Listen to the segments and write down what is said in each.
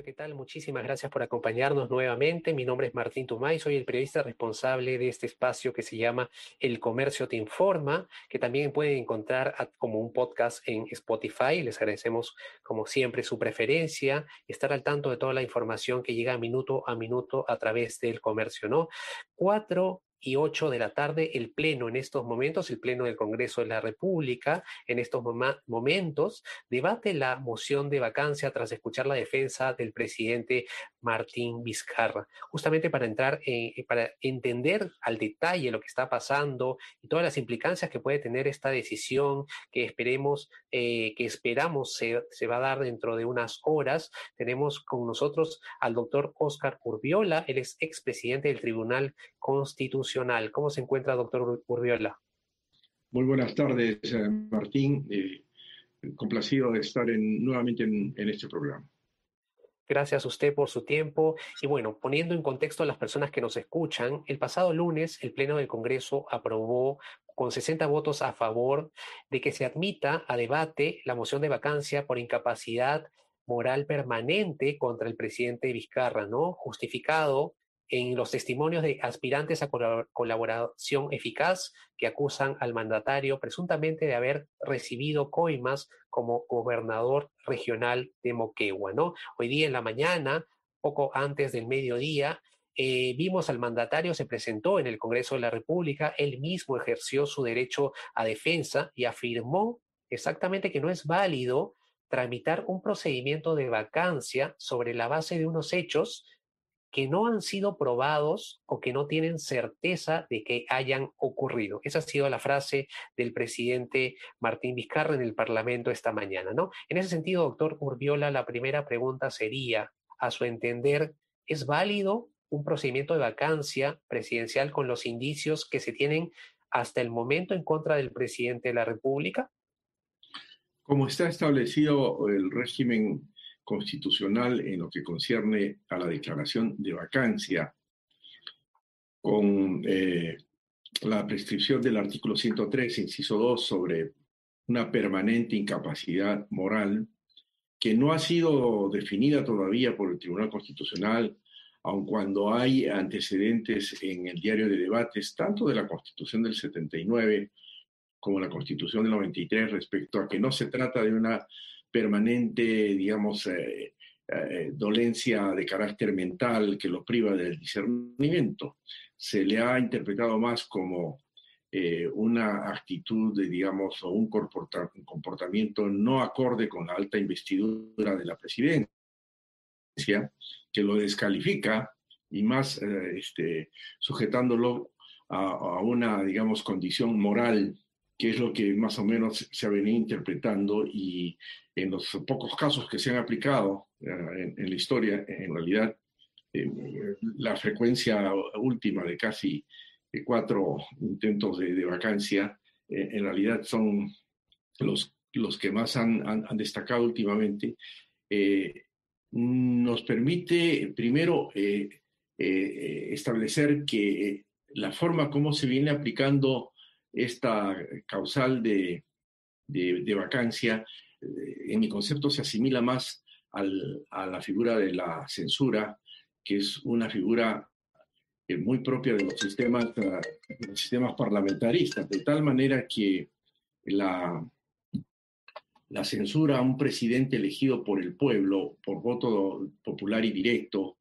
¿Qué tal? Muchísimas gracias por acompañarnos nuevamente. Mi nombre es Martín Tumay, soy el periodista responsable de este espacio que se llama El Comercio Te Informa, que también pueden encontrar como un podcast en Spotify. Les agradecemos, como siempre, su preferencia y estar al tanto de toda la información que llega minuto a minuto a través del comercio, ¿no? Cuatro y 8 de la tarde el Pleno en estos momentos, el Pleno del Congreso de la República, en estos momentos, debate la moción de vacancia tras escuchar la defensa del presidente Martín Vizcarra, justamente para entrar, para entender al detalle lo que está pasando y todas las implicancias que puede tener esta decisión que esperemos, eh, que esperamos se, se va a dar dentro de unas horas. Tenemos con nosotros al doctor Oscar Urbiola, él es expresidente del Tribunal Constitucional ¿Cómo se encuentra, doctor Urbiola? Muy buenas tardes, eh, Martín. Eh, complacido de estar nuevamente en, este programa. Gracias a usted por su tiempo. Y bueno, poniendo en contexto a las personas que nos escuchan, el pasado lunes el Pleno del Congreso aprobó con 60 votos a favor de que se admita a debate la moción de vacancia por incapacidad moral permanente contra el presidente Vizcarra, ¿no? Justificado en los testimonios de aspirantes a colaboración eficaz que acusan al mandatario presuntamente de haber recibido coimas como gobernador regional de Moquegua. ¿no? Hoy día en la mañana, poco antes del mediodía, eh, vimos al mandatario, se presentó en el Congreso de la República, él mismo ejerció su derecho a defensa y afirmó exactamente que no es válido tramitar un procedimiento de vacancia sobre la base de unos hechos que no han sido probados o que no tienen certeza de que hayan ocurrido. Esa ha sido la frase del presidente Martín Vizcarra en el Parlamento esta mañana, ¿no? En ese sentido, doctor Urbiola, la primera pregunta sería, a su entender, ¿es válido un procedimiento de vacancia presidencial con los indicios que se tienen hasta el momento en contra del presidente de la República? Como está establecido el régimen constitucional en lo que concierne a la declaración de vacancia, con eh, la prescripción del artículo 103, inciso 2, sobre una permanente incapacidad moral que no ha sido definida todavía por el Tribunal Constitucional, aun cuando hay antecedentes en el diario de debates, tanto de la Constitución del 79 como la Constitución del 93, respecto a que no se trata de una permanente, digamos, eh, eh, dolencia de carácter mental que lo priva del discernimiento. Se le ha interpretado más como eh, una actitud, de, digamos, o un comportamiento no acorde con la alta investidura de la presidencia, que lo descalifica y más este, sujetándolo a, a, una, digamos, condición moral que es lo que más o menos se ha venido interpretando y en los pocos casos que se han aplicado eh, en, la historia, en realidad eh, la frecuencia última de casi eh, cuatro intentos de, vacancia, en realidad son los, los que más han, han, destacado últimamente, nos permite primero establecer que la forma como se viene aplicando esta causal de, de, vacancia, eh, en mi concepto, se asimila más al, a la figura de la censura, que es una figura eh, muy propia de los sistemas, eh, los sistemas parlamentaristas, de tal manera que la, la censura a un presidente elegido por el pueblo, por voto popular y directo,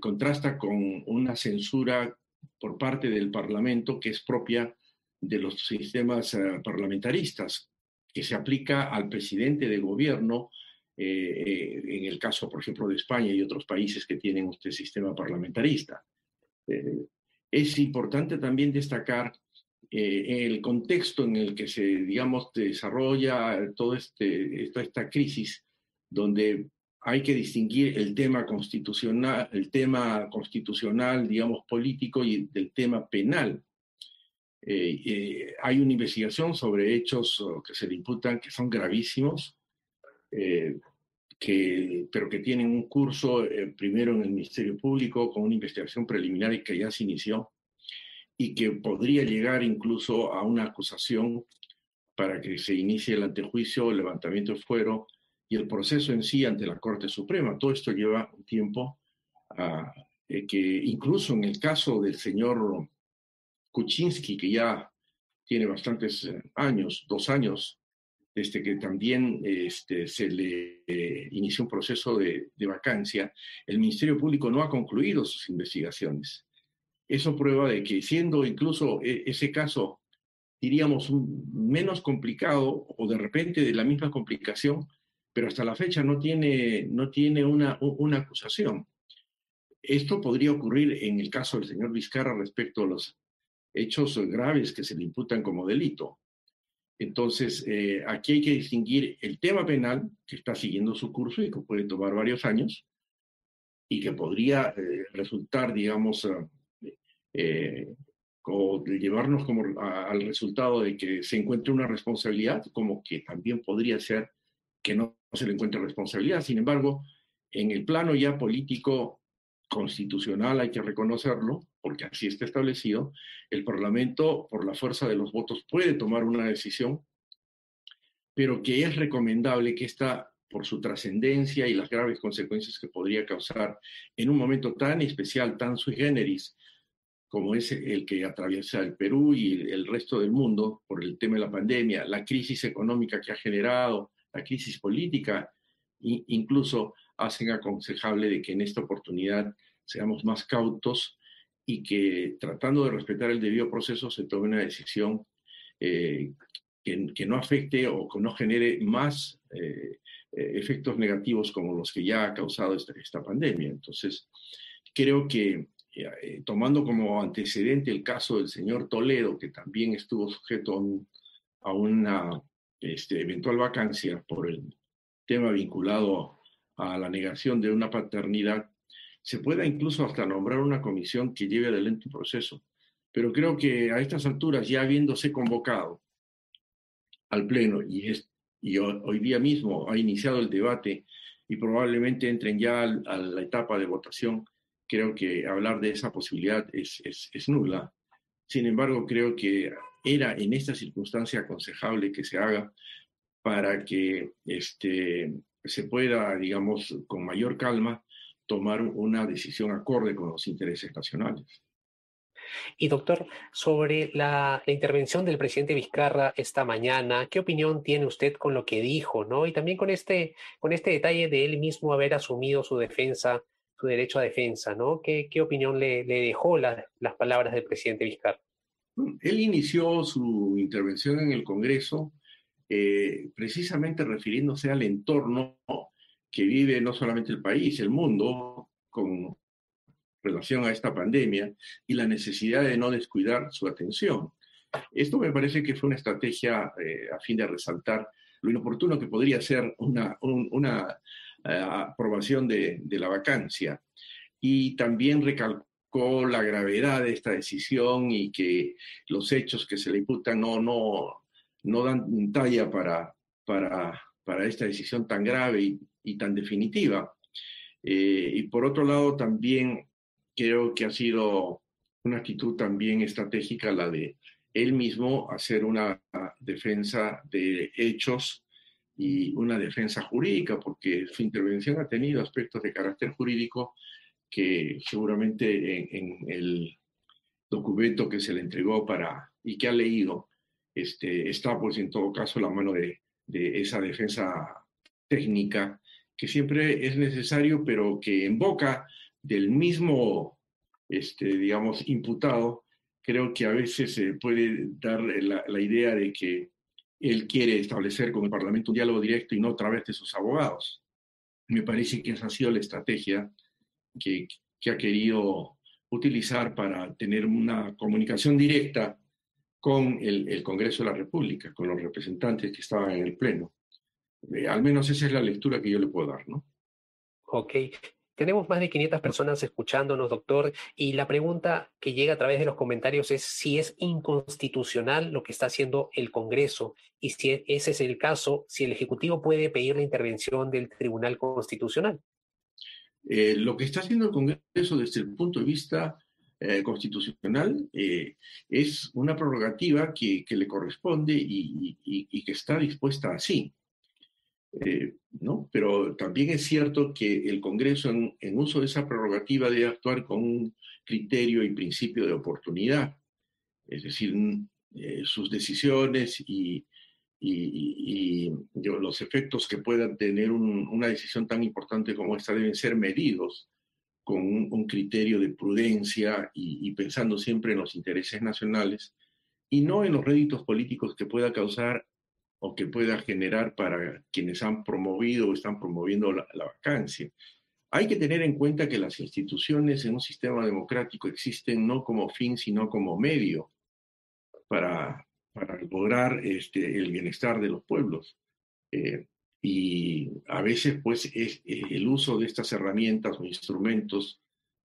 contrasta con una censura por parte del Parlamento que es propia de los sistemas eh, parlamentaristas, que se aplica al presidente del gobierno, eh, eh, en el caso, por ejemplo, de España y otros países que tienen este sistema parlamentarista. es importante también destacar el contexto en el que se, digamos, desarrolla este, toda esta crisis, donde hay que distinguir el tema constitucional, el tema constitucional, digamos, político y del tema penal. Hay una investigación sobre hechos que se le imputan que son gravísimos, que, pero que tienen un curso primero en el Ministerio Público con una investigación preliminar y que ya se inició y que podría llegar incluso a una acusación para que se inicie el antejuicio, el levantamiento de fuero y el proceso en sí ante la Corte Suprema. Todo esto lleva un tiempo eh, que incluso en el caso del señor Kuczynski, que ya tiene bastantes eh, años, dos años, desde que también este, se le eh, inició un proceso de, de, vacancia, el Ministerio Público no ha concluido sus investigaciones. Eso prueba de que siendo incluso ese caso, diríamos, menos complicado o de repente de la misma complicación, pero hasta la fecha no tiene, no tiene una, una acusación. Esto podría ocurrir en el caso del señor Vizcarra respecto a los hechos graves que se le imputan como delito. Entonces, eh, aquí hay que distinguir el tema penal, que está siguiendo su curso y que puede tomar varios años, y que podría eh, resultar, digamos, eh, o llevarnos como al resultado de que se encuentre una responsabilidad, como que también podría ser que no se le encuentre responsabilidad. Sin embargo, en el plano ya político constitucional hay que reconocerlo, porque así está establecido, el Parlamento, por la fuerza de los votos, puede tomar una decisión, pero que es recomendable que esta, por su trascendencia y las graves consecuencias que podría causar en un momento tan especial, tan sui generis, como es el que atraviesa el Perú y el resto del mundo por el tema de la pandemia, la crisis económica que ha generado, la crisis política, incluso hacen aconsejable de que en esta oportunidad seamos más cautos y que tratando de respetar el debido proceso se tome una decisión eh, que, no afecte o que no genere más eh, eh, efectos negativos como los que ya ha causado esta, esta pandemia. Entonces, creo que tomando como antecedente el caso del señor Toledo, que también estuvo sujeto a una este, eventual vacancia por el tema vinculado a la negación de una paternidad, se pueda incluso hasta nombrar una comisión que lleve adelante un proceso. Pero creo que a estas alturas, ya habiéndose convocado al Pleno y, es, y hoy día mismo ha iniciado el debate y probablemente entren ya a la etapa de votación, creo que hablar de esa posibilidad es, es, es nula. Sin embargo, creo que era en esta circunstancia aconsejable que se haga para que este, se pueda, digamos, con mayor calma, tomar una decisión acorde con los intereses nacionales. Y doctor, sobre la, la, intervención del presidente Vizcarra esta mañana, ¿qué opinión tiene usted con lo que dijo, no? Y también con este, con este detalle de él mismo haber asumido su defensa, su derecho a defensa, ¿no? ¿Qué, qué opinión le, le dejó las palabras del presidente Vizcarra? Él inició su intervención en el Congreso eh, precisamente refiriéndose al entorno que vive no solamente el país, el mundo, con relación a esta pandemia y la necesidad de no descuidar su atención. Esto me parece que fue una estrategia eh, a fin de resaltar lo inoportuno que podría ser una, una eh, aprobación de, de, la vacancia. Y también recalcó la gravedad de esta decisión y que los hechos que se le imputan no, no, no dan talla para, para, para esta decisión tan grave y, tan definitiva. Eh, y por otro lado, también creo que ha sido una actitud también estratégica la de él mismo hacer una defensa de hechos y una defensa jurídica, porque su intervención ha tenido aspectos de carácter jurídico que seguramente en, el documento que se le entregó para y que ha leído este, está pues en todo caso la mano de, de esa defensa técnica que siempre es necesario, pero que en boca del mismo, este, digamos, imputado, creo que a veces se puede dar la, la, idea de que él quiere establecer con el Parlamento un diálogo directo y no a través de sus abogados. Me parece que esa ha sido la estrategia que, ha querido utilizar para tener una comunicación directa con el, Congreso de la República, con los representantes que estaban en el Pleno. Eh, al menos esa es la lectura que yo le puedo dar, ¿no? Ok. tenemos más de 500 personas escuchándonos, doctor, y la pregunta que llega a través de los comentarios es si es inconstitucional lo que está haciendo el Congreso y si e, ese es el caso, si el Ejecutivo puede pedir la intervención del Tribunal Constitucional. Eh, lo que está haciendo el Congreso desde el punto de vista eh, constitucional eh, es una prerrogativa que, le corresponde y, que está dispuesta así. Eh, ¿no? Pero también es cierto que el Congreso, en, uso de esa prerrogativa, debe actuar con un criterio y principio de oportunidad. Es decir, sus decisiones y, los efectos que puedan tener una decisión tan importante como esta deben ser medidos con un, criterio de prudencia y, pensando siempre en los intereses nacionales y no en los réditos políticos que pueda causar o que pueda generar para quienes han promovido o están promoviendo la, vacancia. Hay que tener en cuenta que las instituciones en un sistema democrático existen no como fin, sino como medio para, para lograr este, el bienestar de los pueblos. Eh, y a veces, pues, es, eh, el uso de estas herramientas o instrumentos,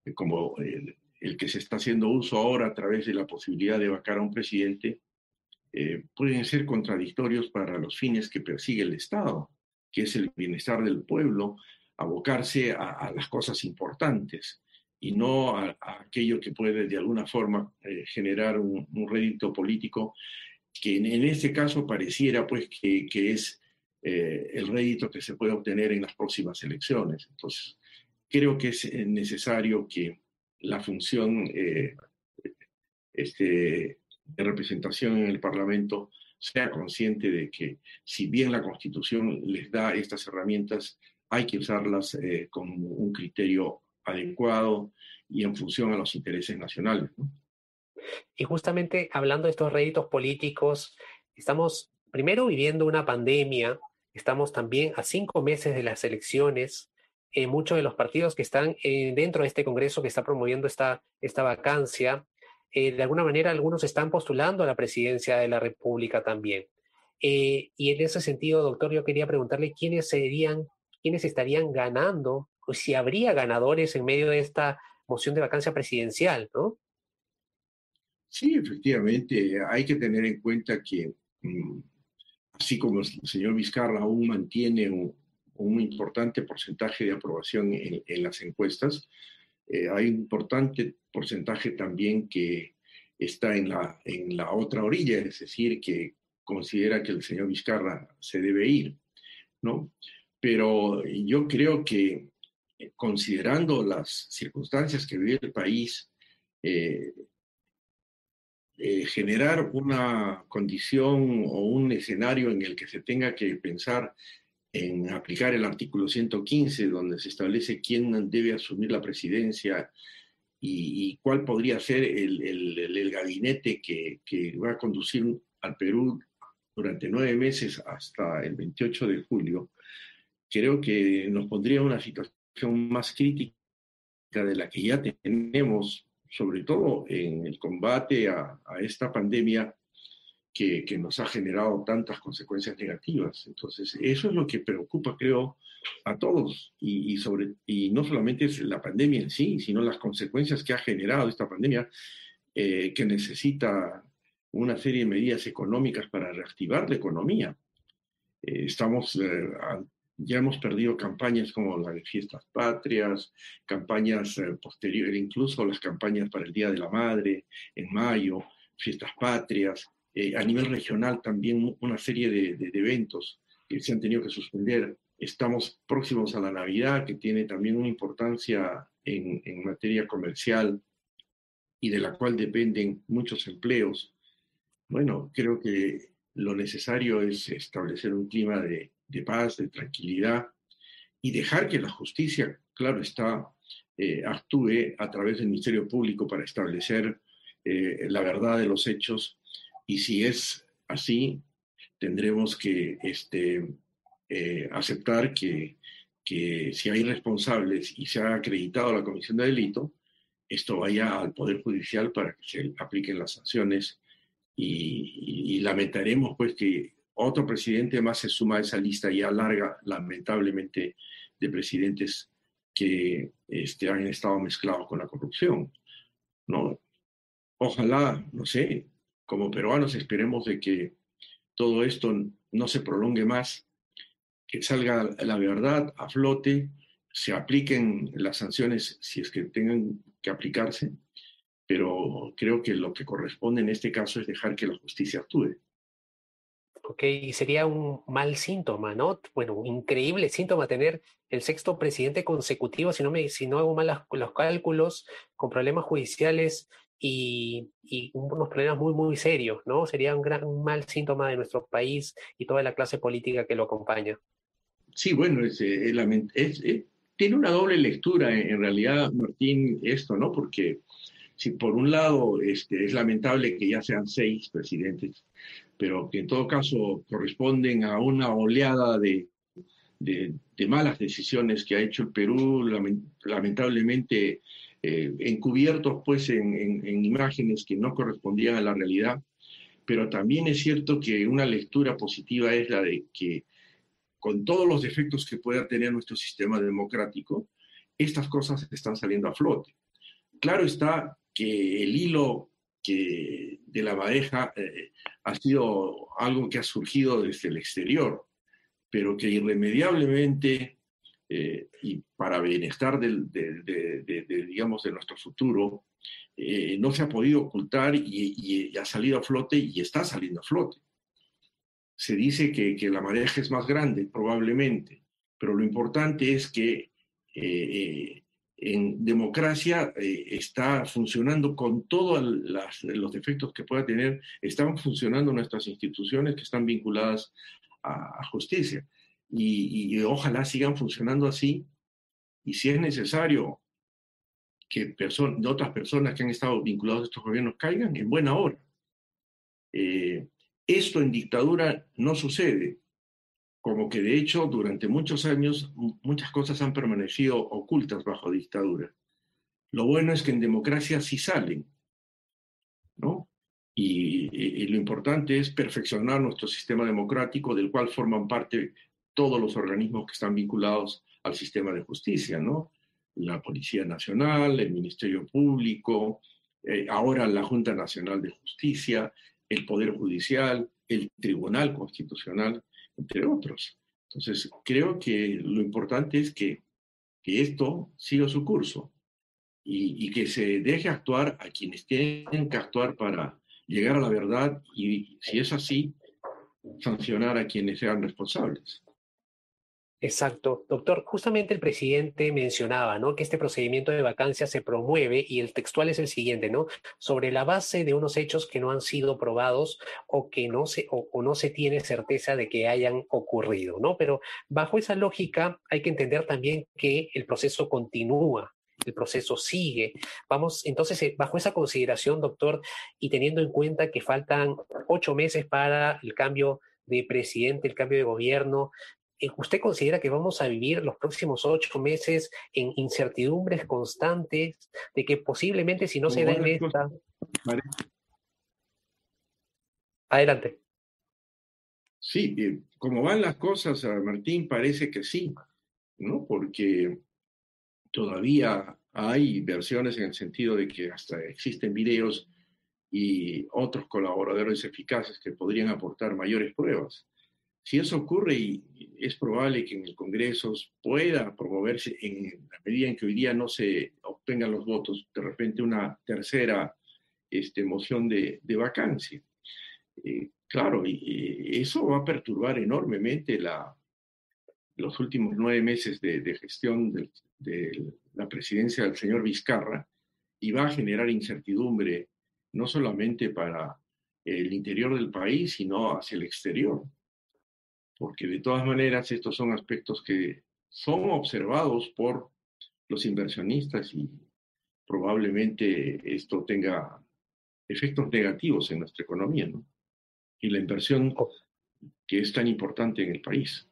eh, como el, que se está haciendo uso ahora a través de la posibilidad de vacar a un presidente, eh, pueden ser contradictorios para los fines que persigue el Estado, que es el bienestar del pueblo, abocarse a, las cosas importantes y no a, aquello que puede de alguna forma generar un, rédito político que en, este caso pareciera pues que, es eh, el rédito que se puede obtener en las próximas elecciones. Entonces, creo que es necesario que la función este, de representación en el Parlamento sea consciente de que si bien la Constitución les da estas herramientas, hay que usarlas eh, con un criterio adecuado y en función a los intereses nacionales. Y justamente hablando de estos réditos políticos, estamos primero viviendo una pandemia, estamos también a cinco meses de las elecciones. Eh, muchos de los partidos que están eh, dentro de este Congreso que está promoviendo esta, esta vacancia eh, de alguna manera algunos están postulando a la presidencia de la República también. Eh, y en ese sentido, doctor, yo quería preguntarle quiénes serían, quiénes estarían ganando, o si habría ganadores en medio de esta moción de vacancia presidencial, ¿no? Sí, efectivamente, hay que tener en cuenta que, mm, así como el señor Vizcarra aún mantiene un, importante porcentaje de aprobación en las encuestas, eh, hay un importante porcentaje también que está en la, en la otra orilla, es decir, que considera que el señor Vizcarra se debe ir, ¿no? Pero yo creo que eh, considerando las circunstancias que vive el país, eh, generar una condición o un escenario en el que se tenga que pensar en aplicar el artículo 115, donde se establece quién debe asumir la presidencia y, cuál podría ser el, el, gabinete que, que, va a conducir al Perú durante nueve meses hasta el 28 de julio, creo que nos pondría una situación más crítica de la que ya tenemos, sobre todo en el combate a, a esta pandemia que, nos ha generado tantas consecuencias negativas. Entonces, eso es lo que preocupa, creo, a todos. Y, sobre, y no solamente es la pandemia en sí, sino las consecuencias que ha generado esta pandemia, eh, que necesita una serie de medidas económicas para reactivar la economía. Eh, estamos, eh, ya hemos perdido campañas como la de fiestas patrias, campañas posteriores, incluso las campañas para el Día de la Madre en mayo, fiestas patrias, eh, a nivel regional también una serie de, eventos que se han tenido que suspender. Estamos próximos a la Navidad, que tiene también una importancia en, materia comercial y de la cual dependen muchos empleos. Bueno, creo que lo necesario es establecer un clima de, paz, de tranquilidad y dejar que la justicia, claro está, eh, actúe a través del Ministerio Público para establecer eh, la verdad de los hechos. Y si es así, tendremos que este, eh, aceptar que, que, si hay responsables y se ha acreditado la comisión de delito, esto vaya al Poder Judicial para que se apliquen las sanciones y, lamentaremos pues que otro presidente más se suma a esa lista ya larga, lamentablemente, de presidentes que este, han estado mezclados con la corrupción. ¿no? Ojalá, no sé, como peruanos esperemos de que todo esto no se prolongue más, que salga la verdad a flote, se apliquen las sanciones si es que tengan que aplicarse, pero creo que lo que corresponde en este caso es dejar que la justicia actúe. Ok, y sería un mal síntoma, ¿no? Bueno, un increíble síntoma tener el sexto presidente consecutivo, si no, me, si no hago mal los cálculos, con problemas judiciales y, unos problemas muy, muy serios, ¿no? Sería un, gran, un mal síntoma de nuestro país y toda la clase política que lo acompaña. Sí, bueno, es, eh, es, eh, tiene una doble lectura en, realidad, Martín, esto, ¿no? Porque si por un lado este, es lamentable que ya sean seis presidentes, pero que en todo caso corresponden a una oleada de, de, malas decisiones que ha hecho el Perú, lamentablemente eh, encubiertos pues en, en, imágenes que no correspondían a la realidad, pero también es cierto que una lectura positiva es la de que con todos los defectos que pueda tener nuestro sistema democrático, estas cosas están saliendo a flote. Claro está que el hilo que de la madeja eh, ha sido algo que ha surgido desde el exterior, pero que irremediablemente eh, y para bienestar del, de, digamos, de nuestro futuro, eh, no se ha podido ocultar y, y, ha salido a flote y está saliendo a flote. Se dice que, la mareja es más grande, probablemente, pero lo importante es que eh, eh, en democracia eh, está funcionando con todos los defectos que pueda tener, están funcionando nuestras instituciones que están vinculadas a, justicia. Y, y, ojalá sigan funcionando así. Y si es necesario que de otras personas que han estado vinculadas a estos gobiernos caigan, en buena hora. Esto en dictadura no sucede, como que de hecho durante muchos años muchas cosas han permanecido ocultas bajo dictadura. Lo bueno es que en democracia sí salen, ¿no? Y, lo importante es perfeccionar nuestro sistema democrático, del cual forman parte todos los organismos que están vinculados al sistema de justicia, ¿no? La Policía Nacional, el Ministerio Público, eh, ahora la Junta Nacional de Justicia, el Poder Judicial, el Tribunal Constitucional, entre otros. Entonces, creo que lo importante es que, que esto siga su curso y, y, que se deje actuar a quienes tienen que actuar para llegar a la verdad y, si es así, sancionar a quienes sean responsables. Exacto. Doctor, justamente el presidente mencionaba, ¿no? Que este procedimiento de vacancia se promueve y el textual es el siguiente, ¿no? Sobre la base de unos hechos que no han sido probados o que no se, o, no se tiene certeza de que hayan ocurrido, ¿no? Pero bajo esa lógica hay que entender también que el proceso continúa, el proceso sigue. Vamos, entonces, eh, bajo esa consideración, doctor, y teniendo en cuenta que faltan ocho meses para el cambio de presidente, el cambio de gobierno, ¿usted considera que vamos a vivir los próximos ocho meses en incertidumbres constantes de que posiblemente si no se da en esta... Adelante. Sí, eh, como van las cosas, Martín, parece que sí, ¿no? Porque todavía hay versiones en el sentido de que hasta existen videos y otros colaboradores eficaces que podrían aportar mayores pruebas. Si eso ocurre, y es probable que en el Congreso pueda promoverse, en la medida en que hoy día no se obtengan los votos, de repente una tercera este, moción de, de vacancia. Eh, claro, y, eso va a perturbar enormemente la, los últimos nueve meses de, gestión de, de, la presidencia del señor Vizcarra y va a generar incertidumbre no solamente para el interior del país, sino hacia el exterior porque de todas maneras estos son aspectos que son observados por los inversionistas y probablemente esto tenga efectos negativos en nuestra economía ¿no? y la inversión que es tan importante en el país.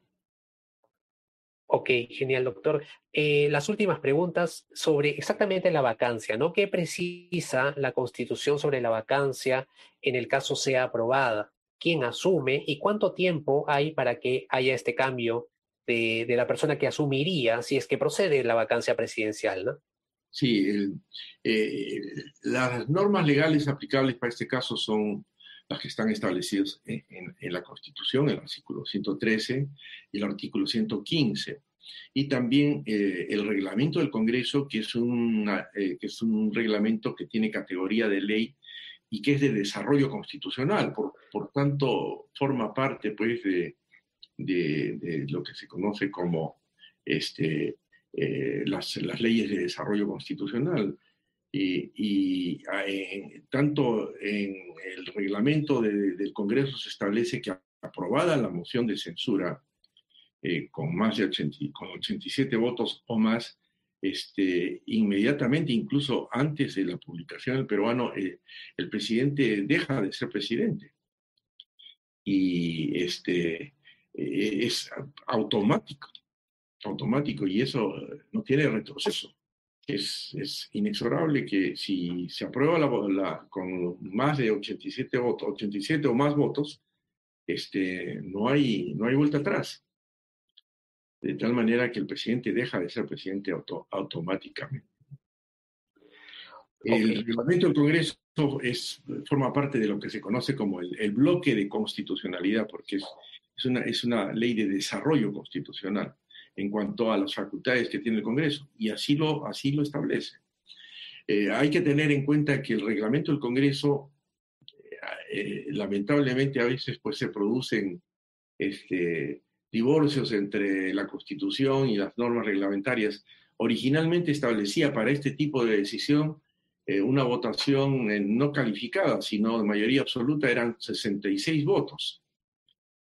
Ok, genial, doctor. Eh, las últimas preguntas sobre exactamente la vacancia, ¿no? ¿Qué precisa la Constitución sobre la vacancia en el caso sea aprobada? Quién asume y cuánto tiempo hay para que haya este cambio de, la persona que asumiría si es que procede la vacancia presidencial, ¿no? Sí, eh, las normas legales aplicables para este caso son las que están establecidas en, la Constitución, el artículo 113 y el artículo 115 y también eh, el reglamento del Congreso, que es, que es un reglamento que tiene categoría de ley y que es de desarrollo constitucional, por, por tanto forma parte pues de, de, lo que se conoce como este, eh, las, las, leyes de desarrollo constitucional. Y, y tanto en el reglamento del Congreso se establece que aprobada la moción de censura eh, con más de 80, con 87 votos o más, este, inmediatamente, incluso antes de la publicación del peruano, eh, el presidente deja de ser presidente. Y este, eh, es automático, automático, y eso no tiene retroceso. Es, inexorable que si se aprueba la, con más de 87 votos, 87 o más votos, este, no, hay, no hay vuelta atrás de tal manera que el presidente deja de ser presidente automáticamente. El reglamento del Congreso es, forma parte de lo que se conoce como el, bloque de constitucionalidad, porque es, es, una, es una ley de desarrollo constitucional en cuanto a las facultades que tiene el Congreso, y así lo, así lo establece. Eh, hay que tener en cuenta que el reglamento del Congreso, eh, eh, lamentablemente a veces pues, se producen este, divorcios entre la Constitución y las normas reglamentarias, originalmente establecía para este tipo de decisión eh, una votación no calificada, sino de mayoría absoluta, eran 66 votos.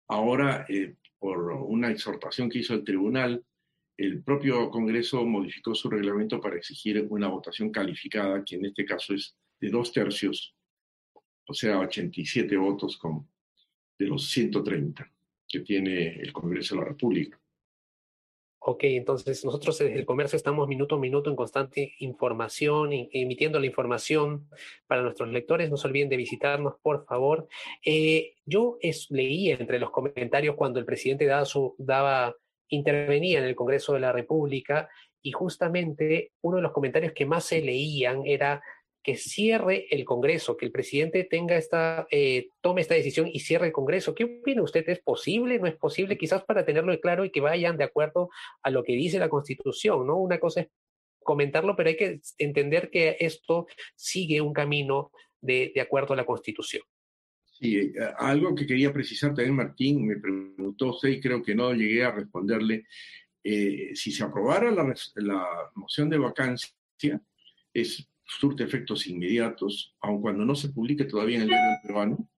Ahora, eh, por una exhortación que hizo el tribunal, el propio Congreso modificó su reglamento para exigir una votación calificada, que en este caso es de dos tercios, o sea, 87 votos con, de los 130 que tiene el Congreso de la República. Ok, entonces nosotros desde el comercio estamos minuto a minuto en constante información, emitiendo la información para nuestros lectores. No se olviden de visitarnos, por favor. Eh, yo leí entre los comentarios cuando el presidente daba, daba, intervenía en el Congreso de la República y justamente uno de los comentarios que más se leían era que cierre el Congreso, que el presidente tenga esta, eh, tome esta decisión y cierre el Congreso. ¿Qué opina usted? ¿Es posible? ¿No es posible? Quizás para tenerlo claro y que vayan de acuerdo a lo que dice la Constitución, ¿no? Una cosa es comentarlo, pero hay que entender que esto sigue un camino de, de acuerdo a la Constitución. Sí, eh, algo que quería precisar también Martín, me preguntó usted y creo que no llegué a responderle. Eh, si se aprobara la, la moción de vacancia, es surte efectos inmediatos, aun cuando no se publique todavía en el diario peruano,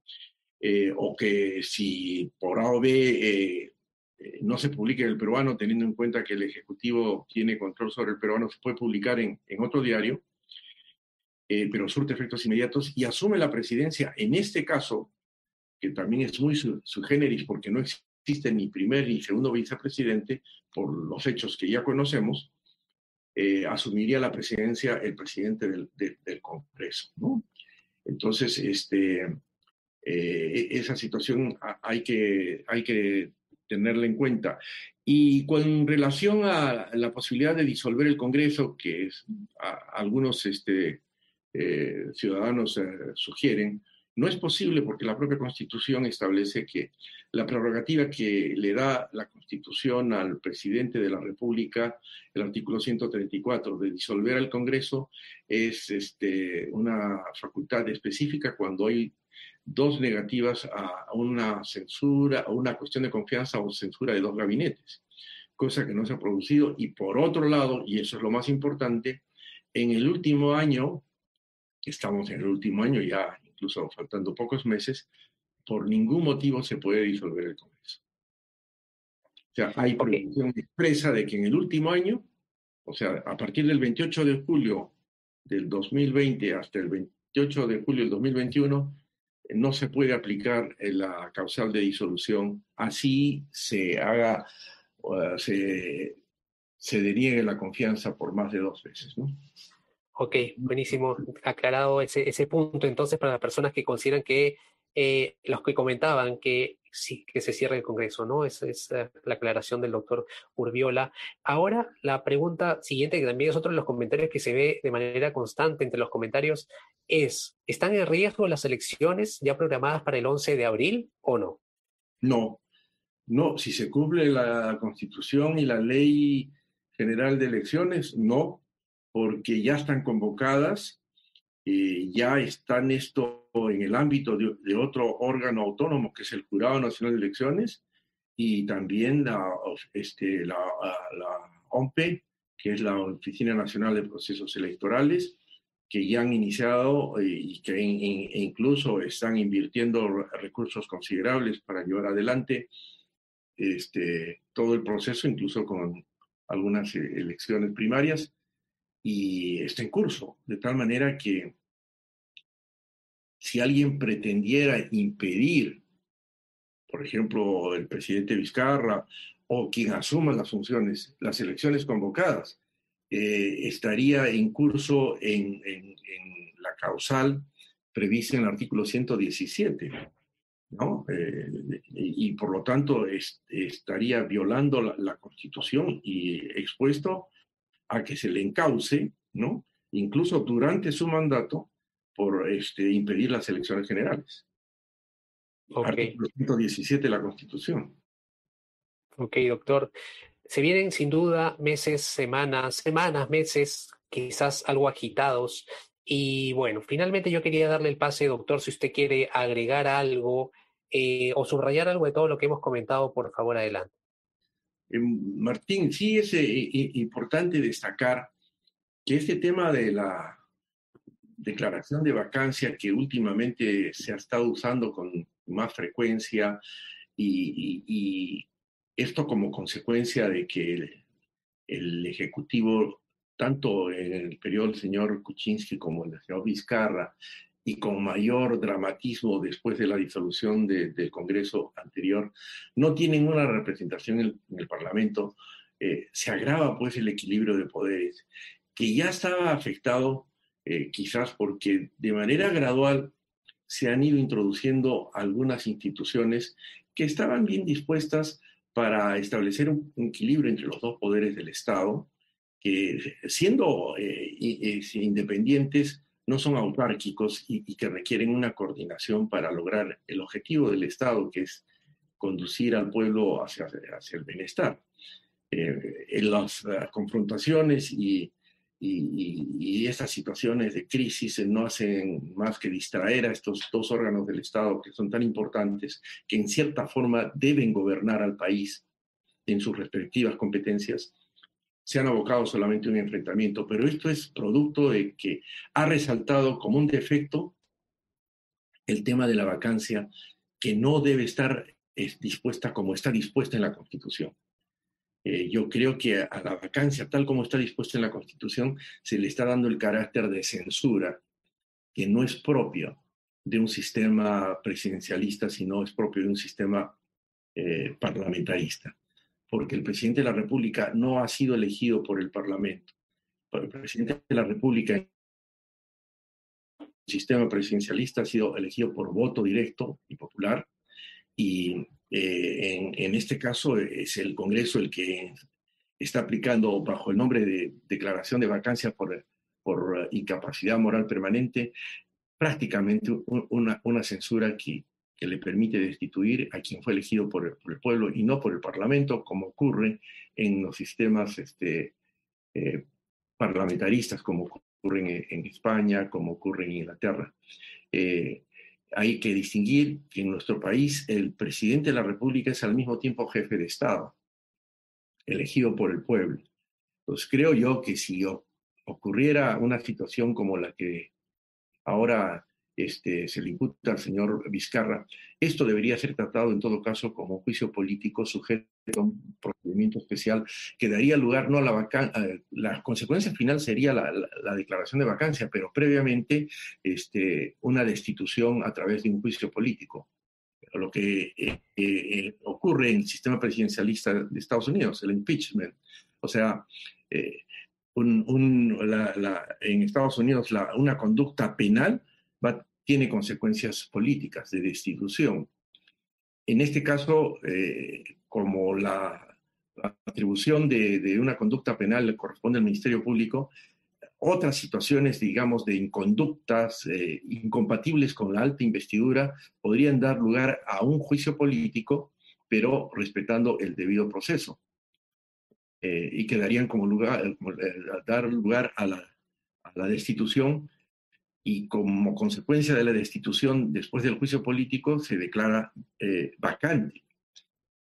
eh, o que si por A o B eh, eh, no se publique en el peruano, teniendo en cuenta que el Ejecutivo tiene control sobre el peruano, se puede publicar en, en otro diario, pero surte efectos inmediatos y asume la presidencia en este caso, que también es muy su, generis porque no existe ni primer ni segundo vicepresidente por los hechos que ya conocemos, eh, asumiría la presidencia el presidente del, Congreso. ¿no? Entonces, este, eh, esa situación hay que, hay que tenerla en cuenta. Y con relación a la posibilidad de disolver el Congreso, que algunos este, eh, ciudadanos sugieren, no es posible porque la propia Constitución establece que la prerrogativa que le da la Constitución al presidente de la República, el artículo 134, de disolver al Congreso, es este, una facultad específica cuando hay dos negativas a una censura, a una cuestión de confianza o censura de dos gabinetes, cosa que no se ha producido. Y por otro lado, y eso es lo más importante, en el último año, estamos en el último año ya incluso faltando pocos meses, por ningún motivo se puede disolver el Congreso. O sea, hay prohibición expresa de que en el último año, o sea, a partir del 28 de julio del 2020 hasta el 28 de julio del 2021, no se puede aplicar la causal de disolución, así se haga, se, se deniegue la confianza por más de dos veces, ¿no? Ok, buenísimo. Aclarado ese, ese punto entonces para las personas que consideran que eh, los que comentaban que sí, que se cierre el Congreso, ¿no? Esa es eh, la aclaración del doctor Urbiola. Ahora, la pregunta siguiente, que también es otro de los comentarios que se ve de manera constante entre los comentarios, es, ¿están en riesgo las elecciones ya programadas para el 11 de abril o no? No, no, si se cumple la Constitución y la Ley General de Elecciones, no, porque ya están convocadas, eh, ya están esto en el ámbito de, otro órgano autónomo que es el Jurado Nacional de Elecciones y también la, este, la, OMPE, que es la Oficina Nacional de Procesos Electorales, que ya han iniciado eh, y que e incluso están invirtiendo recursos considerables para llevar adelante este, todo el proceso, incluso con algunas eh, elecciones primarias, y está en curso, de tal manera que si alguien pretendiera impedir, por ejemplo, el presidente Vizcarra o quien asuma las funciones, las elecciones convocadas, eh, estaría en curso en, la causal prevista en el artículo 117. ¿no? Eh, y, por lo tanto estaría violando la, Constitución y expuesto a que se le encauce, ¿no? incluso durante su mandato, por este, impedir las elecciones generales. Artículo 117 de la Constitución. Ok, doctor. Se vienen sin duda meses, semanas, semanas, meses, quizás algo agitados. Y bueno, finalmente yo quería darle el pase, doctor, si usted quiere agregar algo eh, o subrayar algo de todo lo que hemos comentado, por favor, adelante. Eh, Martín, sí es eh, importante destacar que este tema de la declaración de vacancia que últimamente se ha estado usando con más frecuencia y, esto como consecuencia de que el, Ejecutivo, tanto en el periodo del señor Kuczynski como el señor Vizcarra, y con mayor dramatismo después de la disolución del Congreso anterior, no tienen una representación en el, Parlamento, eh, se agrava pues el equilibrio de poderes, que ya estaba afectado eh, quizás porque de manera gradual se han ido introduciendo algunas instituciones que estaban bien dispuestas para establecer un, equilibrio entre los dos poderes del Estado, que siendo eh, independientes no son autárquicos y, que requieren una coordinación para lograr el objetivo del Estado, que es conducir al pueblo hacia, hacia el bienestar. Eh, en las confrontaciones y y, estas situaciones de crisis no hacen más que distraer a estos dos órganos del Estado que son tan importantes, que en cierta forma deben gobernar al país en sus respectivas competencias, se han abocado solamente a un enfrentamiento. Pero esto es producto de que ha resaltado como un defecto el tema de la vacancia, que no debe estar dispuesta como está dispuesta en la Constitución. Eh, yo creo que a la vacancia, tal como está dispuesta en la Constitución, se le está dando el carácter de censura, que no es propio de un sistema presidencialista, sino es propio de un sistema eh, parlamentarista, porque el presidente de la República no ha sido elegido por el Parlamento. El presidente de la República, el sistema presidencialista, ha sido elegido por voto directo y popular, y eh, en, este caso es el Congreso el que está aplicando bajo el nombre de declaración de vacancia por, incapacidad moral permanente prácticamente una, una censura que, que, le permite destituir a quien fue elegido por el, pueblo y no por el Parlamento, como ocurre en los sistemas este, eh, parlamentaristas, como ocurre en, en, España, como ocurre en Inglaterra. Eh, hay que distinguir que en nuestro país el presidente de la República es al mismo tiempo jefe de Estado, elegido por el pueblo. Entonces creo yo que si ocurriera una situación como la que ahora este, se le imputa al señor Vizcarra. Esto debería ser tratado en todo caso como juicio político sujeto a un procedimiento especial que daría lugar no a la vacancia, la consecuencia final sería la, declaración de vacancia, pero previamente este, una destitución a través de un juicio político. Lo que eh, eh, ocurre en el sistema presidencialista de Estados Unidos, el impeachment. O sea, eh, en Estados Unidos una conducta penal tiene consecuencias políticas de destitución. en este caso, eh, como la, atribución de, una conducta penal le corresponde al Ministerio Público, otras situaciones, digamos, de inconductas eh, incompatibles con la alta investidura podrían dar lugar a un juicio político, pero respetando el debido proceso. Eh, y quedarían como lugar, dar lugar a la, a la destitución y como consecuencia de la destitución después del juicio político se declara eh, vacante,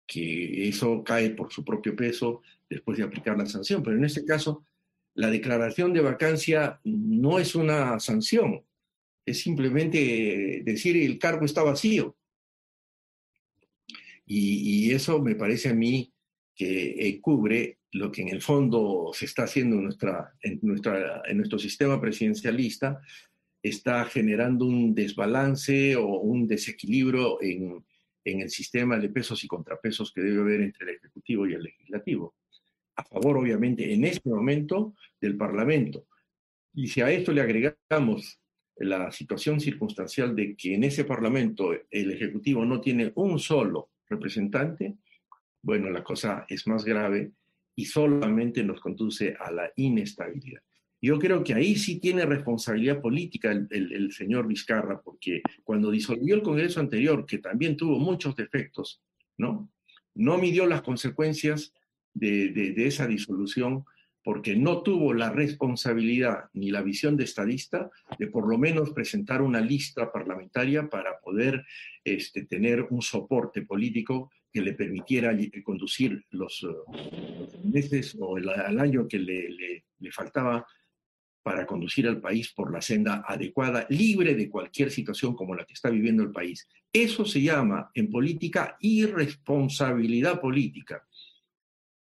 que eso cae por su propio peso después de aplicar la sanción. Pero en este caso, la declaración de vacancia no es una sanción, es simplemente decir el cargo está vacío. Y, eso me parece a mí que eh, cubre lo que en el fondo se está haciendo en, nuestra, en, nuestra, en nuestro sistema presidencialista, está generando un desbalance o un desequilibrio en, el sistema de pesos y contrapesos que debe haber entre el Ejecutivo y el Legislativo. A favor, obviamente, en este momento del Parlamento. Y si a esto le agregamos la situación circunstancial de que en ese Parlamento el Ejecutivo no tiene un solo representante, bueno, la cosa es más grave y solamente nos conduce a la inestabilidad. Yo creo que ahí sí tiene responsabilidad política el, señor Vizcarra, porque cuando disolvió el Congreso anterior, que también tuvo muchos defectos, ¿no? No midió las consecuencias de, esa disolución porque no tuvo la responsabilidad ni la visión de estadista de por lo menos presentar una lista parlamentaria para poder este, tener un soporte político que le permitiera conducir los, meses o el, año que le faltaba para conducir al país por la senda adecuada, libre de cualquier situación como la que está viviendo el país. Eso se llama en política irresponsabilidad política.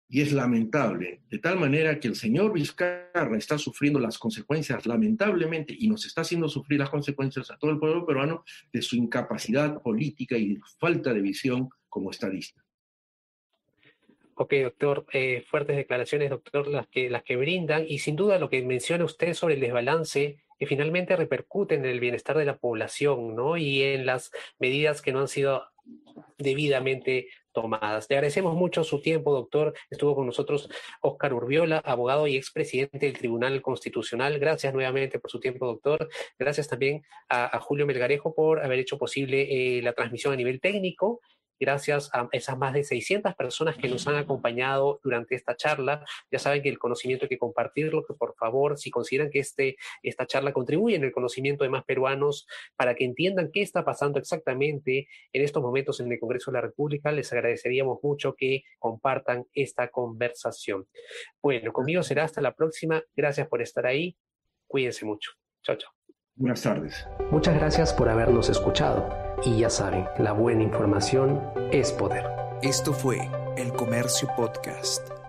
Y es lamentable, de tal manera que el señor Vizcarra está sufriendo las consecuencias, lamentablemente, y nos está haciendo sufrir las consecuencias a todo el pueblo peruano de su incapacidad política y falta de visión como estadista. Ok, doctor, eh, fuertes declaraciones, doctor, las que, las que brindan y sin duda lo que menciona usted sobre el desbalance que finalmente repercute en el bienestar de la población, ¿no? Y en las medidas que no han sido debidamente tomadas. Le agradecemos mucho su tiempo, doctor. Estuvo con nosotros Óscar Urbiola, abogado y expresidente del Tribunal Constitucional. Gracias nuevamente por su tiempo, doctor. Gracias también a, Julio Melgarejo por haber hecho posible eh, la transmisión a nivel técnico gracias a esas más de 600 personas que nos han acompañado durante esta charla. Ya saben que el conocimiento hay que compartirlo, que por favor, si consideran que este, esta charla contribuye en el conocimiento de más peruanos para que entiendan qué está pasando exactamente en estos momentos en el Congreso de la República, les agradeceríamos mucho que compartan esta conversación. Bueno, conmigo será hasta la próxima. Gracias por estar ahí. Cuídense mucho. Chao, chao. Buenas tardes. Muchas gracias por habernos escuchado. Y ya saben, la buena información es poder. Esto fue El Comercio Podcast.